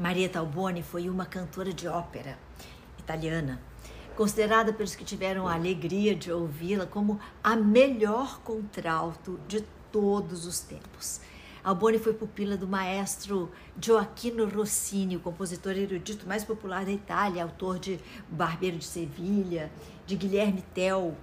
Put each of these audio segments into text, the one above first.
Marieta Alboni foi uma cantora de ópera italiana, considerada pelos que tiveram a alegria de ouvi-la como a melhor contralto de todos os tempos. Alboni foi pupila do maestro Gioacchino Rossini, o compositor erudito mais popular da Itália, autor de Barbeiro de Sevilha, de Guilherme Tell.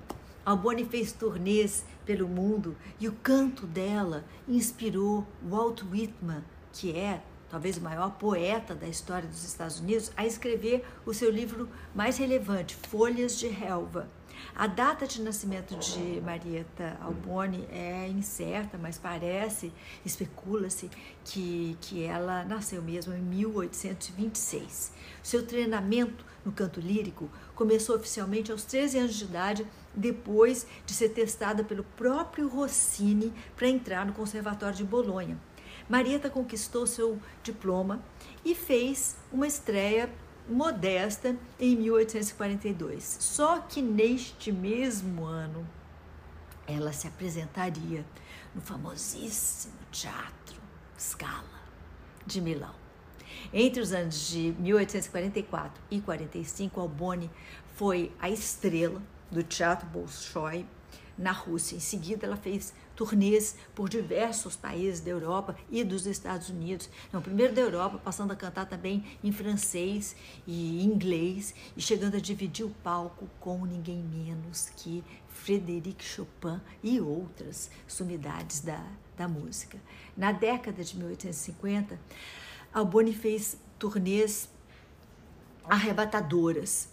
Alboni fez turnês pelo mundo e o canto dela inspirou Walt Whitman, que é talvez o maior poeta da história dos Estados Unidos, a escrever o seu livro mais relevante, Folhas de Relva. A data de nascimento de Marieta Alboni é incerta, mas parece, especula-se, que, que ela nasceu mesmo em 1826. Seu treinamento no canto lírico começou oficialmente aos 13 anos de idade, depois de ser testada pelo próprio Rossini para entrar no Conservatório de Bolonha. Marieta conquistou seu diploma e fez uma estreia modesta em 1842. Só que neste mesmo ano ela se apresentaria no famosíssimo Teatro Scala de Milão. Entre os anos de 1844 e 45, Alboni foi a estrela do Teatro Bolshoi na Rússia. Em seguida, ela fez turnês por diversos países da Europa e dos Estados Unidos. Não, primeiro da Europa, passando a cantar também em francês e inglês e chegando a dividir o palco com ninguém menos que Frédéric Chopin e outras sumidades da, da música. Na década de 1850, Alboni fez turnês arrebatadoras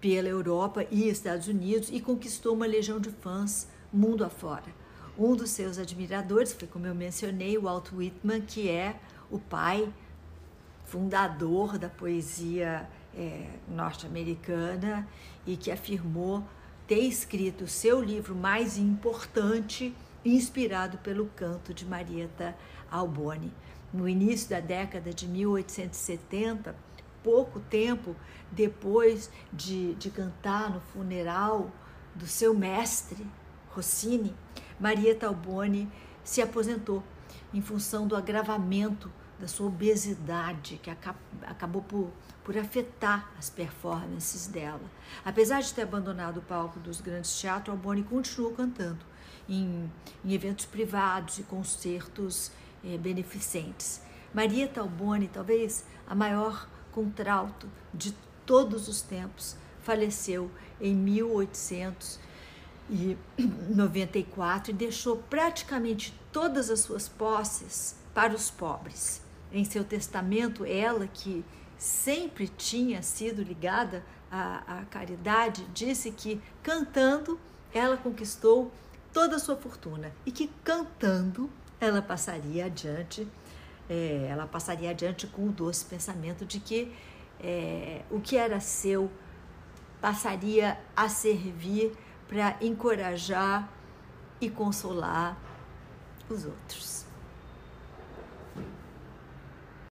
pela Europa e Estados Unidos e conquistou uma legião de fãs mundo afora. Um dos seus admiradores foi, como eu mencionei, Walt Whitman, que é o pai fundador da poesia é, norte-americana e que afirmou ter escrito o seu livro mais importante, inspirado pelo canto de Marieta Alboni. No início da década de 1870, pouco tempo depois de, de cantar no funeral do seu mestre, Rossini, Maria Talboni se aposentou em função do agravamento da sua obesidade, que acabou por, por afetar as performances dela. Apesar de ter abandonado o palco dos grandes teatros, Alboni continuou cantando em, em eventos privados e concertos eh, beneficentes. Maria Talboni, talvez a maior contralto de todos os tempos, faleceu em 1894 e deixou praticamente todas as suas posses para os pobres. Em seu testamento, ela, que sempre tinha sido ligada à, à caridade, disse que cantando ela conquistou toda a sua fortuna e que cantando ela passaria adiante é, ela passaria adiante com o doce pensamento de que é, o que era seu passaria a servir para encorajar e consolar os outros.